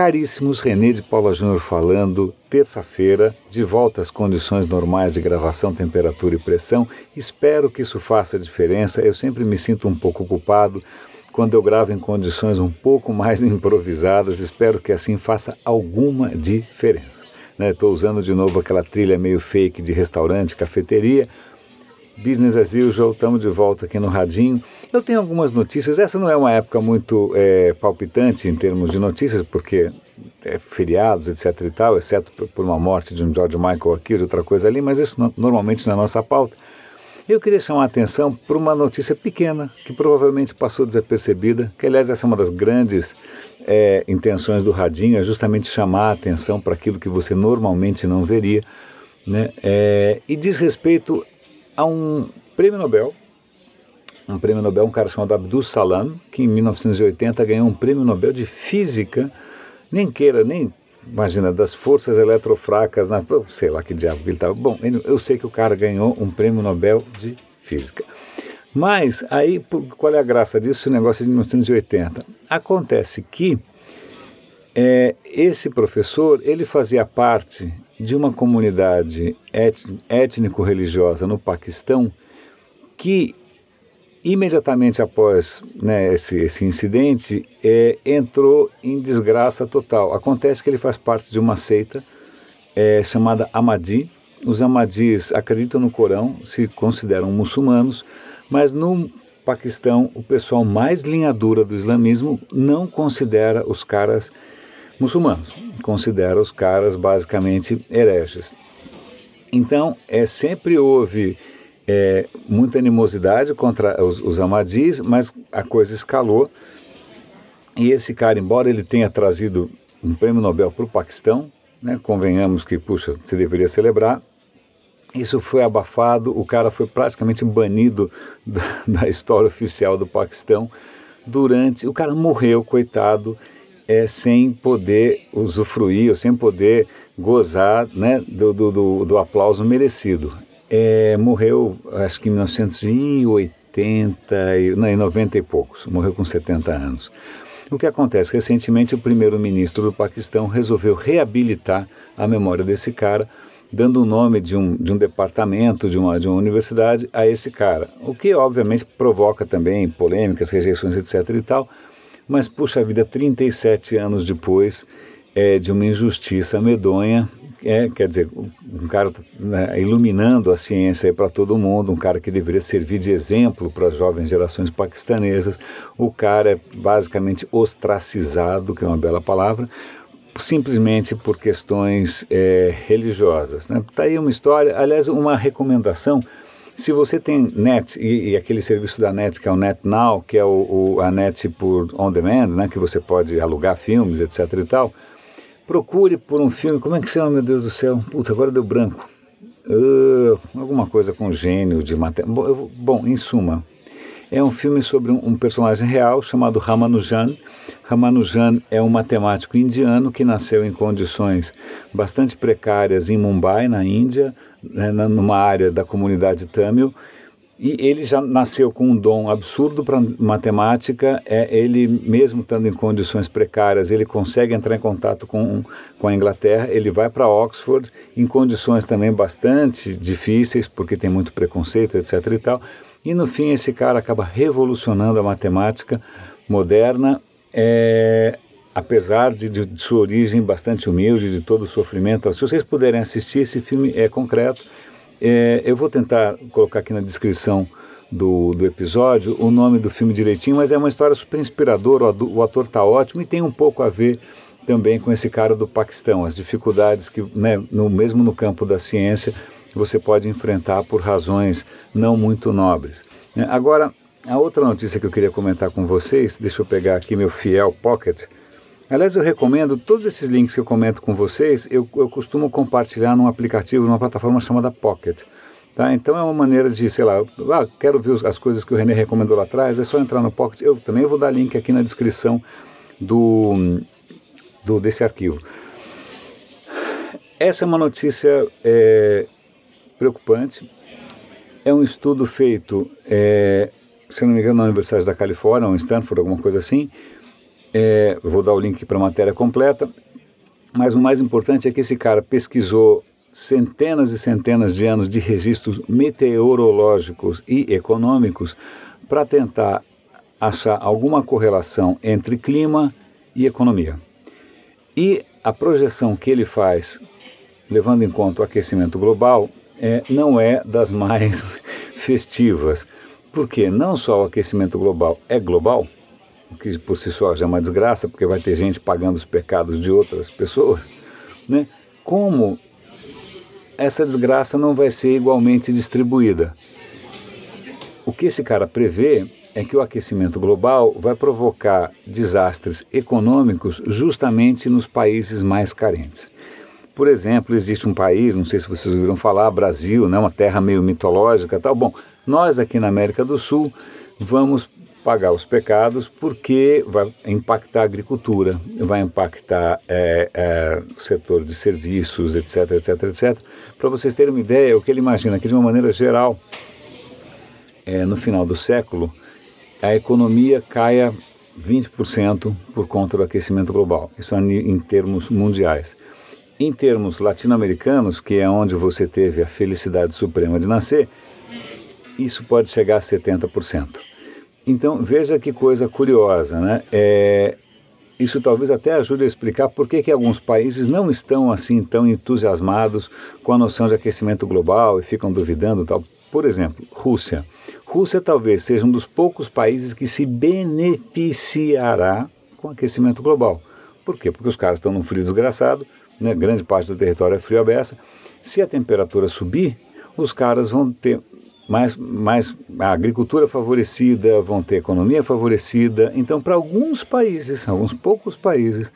Caríssimos, René de Paula Júnior falando, terça-feira, de volta às condições normais de gravação, temperatura e pressão. Espero que isso faça diferença. Eu sempre me sinto um pouco culpado quando eu gravo em condições um pouco mais improvisadas. Espero que assim faça alguma diferença. Estou né? usando de novo aquela trilha meio fake de restaurante, cafeteria Business as usual, estamos de volta aqui no Radinho. Eu tenho algumas notícias. Essa não é uma época muito é, palpitante em termos de notícias, porque é feriados, etc e tal, exceto por uma morte de um George Michael aqui, de outra coisa ali, mas isso não, normalmente na é nossa pauta. Eu queria chamar a atenção para uma notícia pequena, que provavelmente passou desapercebida, que aliás essa é uma das grandes é, intenções do Radinho, é justamente chamar a atenção para aquilo que você normalmente não veria, né? É, e diz respeito a um prêmio Nobel, um prêmio Nobel, um cara chamado Abdul Salam, que em 1980 ganhou um prêmio Nobel de Física, nem queira, nem imagina, das forças eletrofracas, na, sei lá que diabo ele estava. Bom, eu sei que o cara ganhou um prêmio Nobel de Física. Mas aí, qual é a graça disso? O negócio é de 1980. Acontece que é, esse professor, ele fazia parte de uma comunidade étnico-religiosa no Paquistão que imediatamente após né, esse, esse incidente é, entrou em desgraça total. Acontece que ele faz parte de uma seita é, chamada Ahmadi. Os Ahmadis acreditam no Corão, se consideram muçulmanos, mas no Paquistão o pessoal mais linha dura do islamismo não considera os caras muçulmanos, considera os caras basicamente hereges. Então, é, sempre houve é, muita animosidade contra os, os Ahmadis, mas a coisa escalou. E esse cara, embora ele tenha trazido um prêmio Nobel para o Paquistão, né, convenhamos que, puxa, se deveria celebrar, isso foi abafado, o cara foi praticamente banido da, da história oficial do Paquistão durante. O cara morreu, coitado, é, sem poder usufruir ou sem poder gozar né, do, do, do, aplauso merecido. É, morreu, acho que em 1980, não, em 90 e poucos, morreu com 70 anos. O que acontece? Recentemente, o primeiro-ministro do Paquistão resolveu reabilitar a memória desse cara, dando o nome de um, de um departamento, de uma, de uma universidade a esse cara. O que, obviamente, provoca também polêmicas, rejeições, etc. e tal, mas, puxa vida, 37 anos depois é, de uma injustiça medonha, é, quer dizer, um cara né, iluminando a ciência para todo mundo, um cara que deveria servir de exemplo para as jovens gerações paquistanesas, o cara é basicamente ostracizado, que é uma bela palavra, simplesmente por questões é, religiosas. Está né? Tá aí uma história, aliás, uma recomendação se você tem net e, e, aquele serviço da net que é o NetNow, que é o, o, a net por on demand, né, que você pode alugar filmes, etc e tal, procure por um filme, como é que chama, meu Deus do céu? Putz, agora deu branco. Uh, alguma coisa com gênio de matemática. Bom, bom, em suma, é um filme sobre um, personagem real chamado Ramanujan. Ramanujan é um matemático indiano que nasceu em condições bastante precárias em Mumbai, na Índia, né, numa área da comunidade Tamil. E ele já nasceu com um dom absurdo para matemática. É, ele, mesmo estando em condições precárias, ele consegue entrar em contato com, com a Inglaterra. Ele vai para Oxford em condições também bastante difíceis, porque tem muito preconceito, etc. e tal. E no fim, esse cara acaba revolucionando a matemática moderna. É, apesar de, de, de, sua origem bastante humilde, de todo o sofrimento. Se vocês puderem assistir, esse filme é concreto. É, eu vou tentar colocar aqui na descrição do, do episódio o nome do filme direitinho, mas é uma história super inspiradora, o, o ator está ótimo e tem um pouco a ver também com esse cara do Paquistão, as dificuldades que, né, no, mesmo no campo da ciência, você pode enfrentar por razões não muito nobres. É, agora, a outra notícia que eu queria comentar com vocês, deixa eu pegar aqui meu fiel pocket, Aliás, eu recomendo todos esses links que eu comento com vocês, eu, eu costumo compartilhar num aplicativo, numa plataforma chamada Pocket. Tá? Então é uma maneira de, sei lá, ah, quero ver as coisas que o René recomendou lá atrás, é só entrar no Pocket. Eu também vou dar link aqui na descrição do, do desse arquivo. Essa é uma notícia é, preocupante. É um estudo feito, é, se não me engano, na Universidade da Califórnia, ou em Stanford, alguma coisa assim, É, vou dar o link para a matéria completa, mas o mais importante é que esse cara pesquisou centenas e centenas de anos de registros meteorológicos e econômicos para tentar achar alguma correlação entre clima e economia. E a projeção que ele faz, levando em conta o aquecimento global, é, não é das mais festivas, porque não só o aquecimento global é global, o que por si só já é uma desgraça, porque vai ter gente pagando os pecados de outras pessoas, né? como essa desgraça não vai ser igualmente distribuída. O que esse cara prevê é que o aquecimento global vai provocar desastres econômicos justamente nos países mais carentes. Por exemplo, existe um país, não sei se vocês ouviram falar, Brasil, né, uma terra meio mitológica, tal. Bom, nós aqui na América do Sul vamos pagar os pecados porque vai impactar a agricultura, vai impactar é, é, o setor de serviços, etc, etc, etc. Para vocês terem uma ideia, o que ele imagina que de uma maneira geral, é, no final do século, a economia caia 20% por conta do aquecimento global. Isso em termos mundiais. Em termos latino-americanos, que é onde você teve a felicidade suprema de nascer, isso pode chegar a 70%. Então, veja que coisa curiosa, né? É, isso talvez até ajude a explicar por que, que alguns países não estão assim tão entusiasmados com a noção de aquecimento global e ficam duvidando tal. Por exemplo, Rússia. Rússia talvez seja um dos poucos países que se beneficiará com aquecimento global. Por quê? Porque os caras estão num frio desgraçado, né? grande parte do território é frio aberta. Se a temperatura subir, os caras vão ter mais, mais a agricultura favorecida, vão ter economia favorecida. Então, para alguns países, alguns poucos países,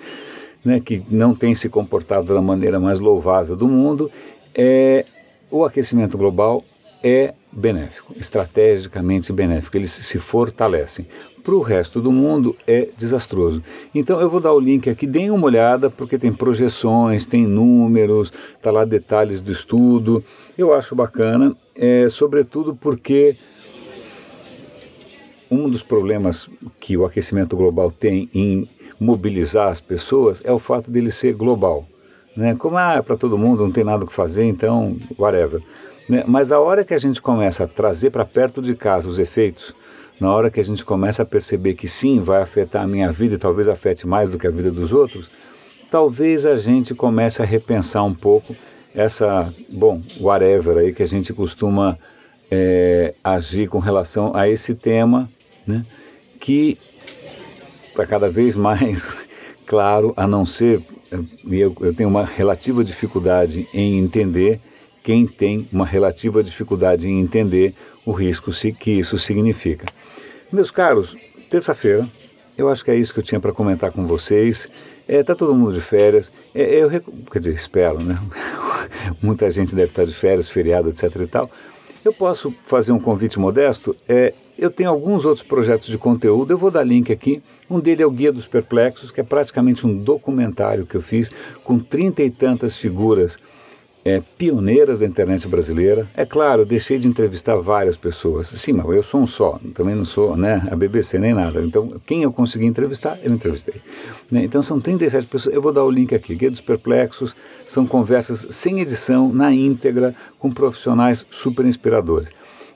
né, que não têm se comportado da maneira mais louvável do mundo, é, o aquecimento global é benéfico, estrategicamente benéfico, eles se fortalecem. Para o resto do mundo é desastroso. Então eu vou dar o link aqui, deem uma olhada, porque tem projeções, tem números, tá lá detalhes do estudo. Eu acho bacana, é, sobretudo porque um dos problemas que o aquecimento global tem em mobilizar as pessoas é o fato dele ser global. Né? Como ah, é para todo mundo, não tem nada o que fazer, então whatever. Né? Mas a hora que a gente começa a trazer para perto de casa os efeitos, na hora que a gente começa a perceber que sim, vai afetar a minha vida e talvez afete mais do que a vida dos outros, talvez a gente comece a repensar um pouco essa, bom, whatever aí que a gente costuma é, agir com relação a esse tema, né, que está cada vez mais claro, a não ser, eu, eu tenho uma relativa dificuldade em entender quem tem uma relativa dificuldade em entender o risco que isso significa. Meus caros, terça-feira, eu acho que é isso que eu tinha para comentar com vocês. É, tá todo mundo de férias. É, eu, quer dizer, espero, né? Muita gente deve estar de férias, feriado, etc e tal. Eu posso fazer um convite modesto? É, eu tenho alguns outros projetos de conteúdo, eu vou dar link aqui. Um dele é o Guia dos Perplexos, que é praticamente um documentário que eu fiz com trinta e tantas figuras é, pioneiras da internet brasileira. É claro, deixei de entrevistar várias pessoas. Sim, mas eu sou um só, também não sou né, a BBC nem nada. Então, quem eu consegui entrevistar, eu entrevistei. Né? Então, são 37 pessoas. Eu vou dar o link aqui. Guia dos Perplexos são conversas sem edição, na íntegra, com profissionais super inspiradores.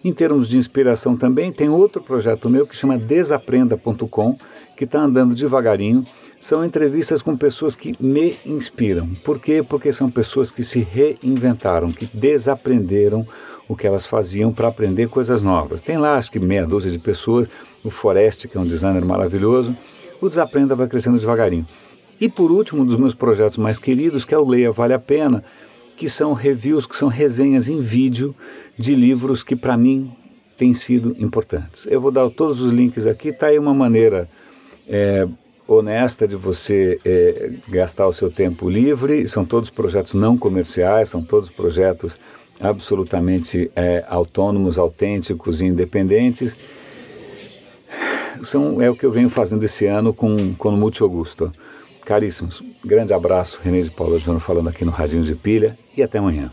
Em termos de inspiração também, tem outro projeto meu que chama desaprenda.com, que está andando devagarinho são entrevistas com pessoas que me inspiram. Por quê? Porque são pessoas que se reinventaram, que desaprenderam o que elas faziam para aprender coisas novas. Tem lá, acho que meia dúzia de pessoas, o Forest, que é um designer maravilhoso. O Desaprenda vai crescendo devagarinho. E por último, um dos meus projetos mais queridos, que é o Leia Vale a Pena, que são reviews, que são resenhas em vídeo de livros que para mim têm sido importantes. Eu vou dar todos os links aqui, está aí uma maneira é, honesta de você é, gastar o seu tempo livre. São todos projetos não comerciais, são todos projetos absolutamente é, autônomos, autênticos e independentes. São, é o que eu venho fazendo esse ano com, com muito Augusto. Caríssimos, grande abraço, René de Paula Júnior falando aqui no Radinho de Pilha e até amanhã.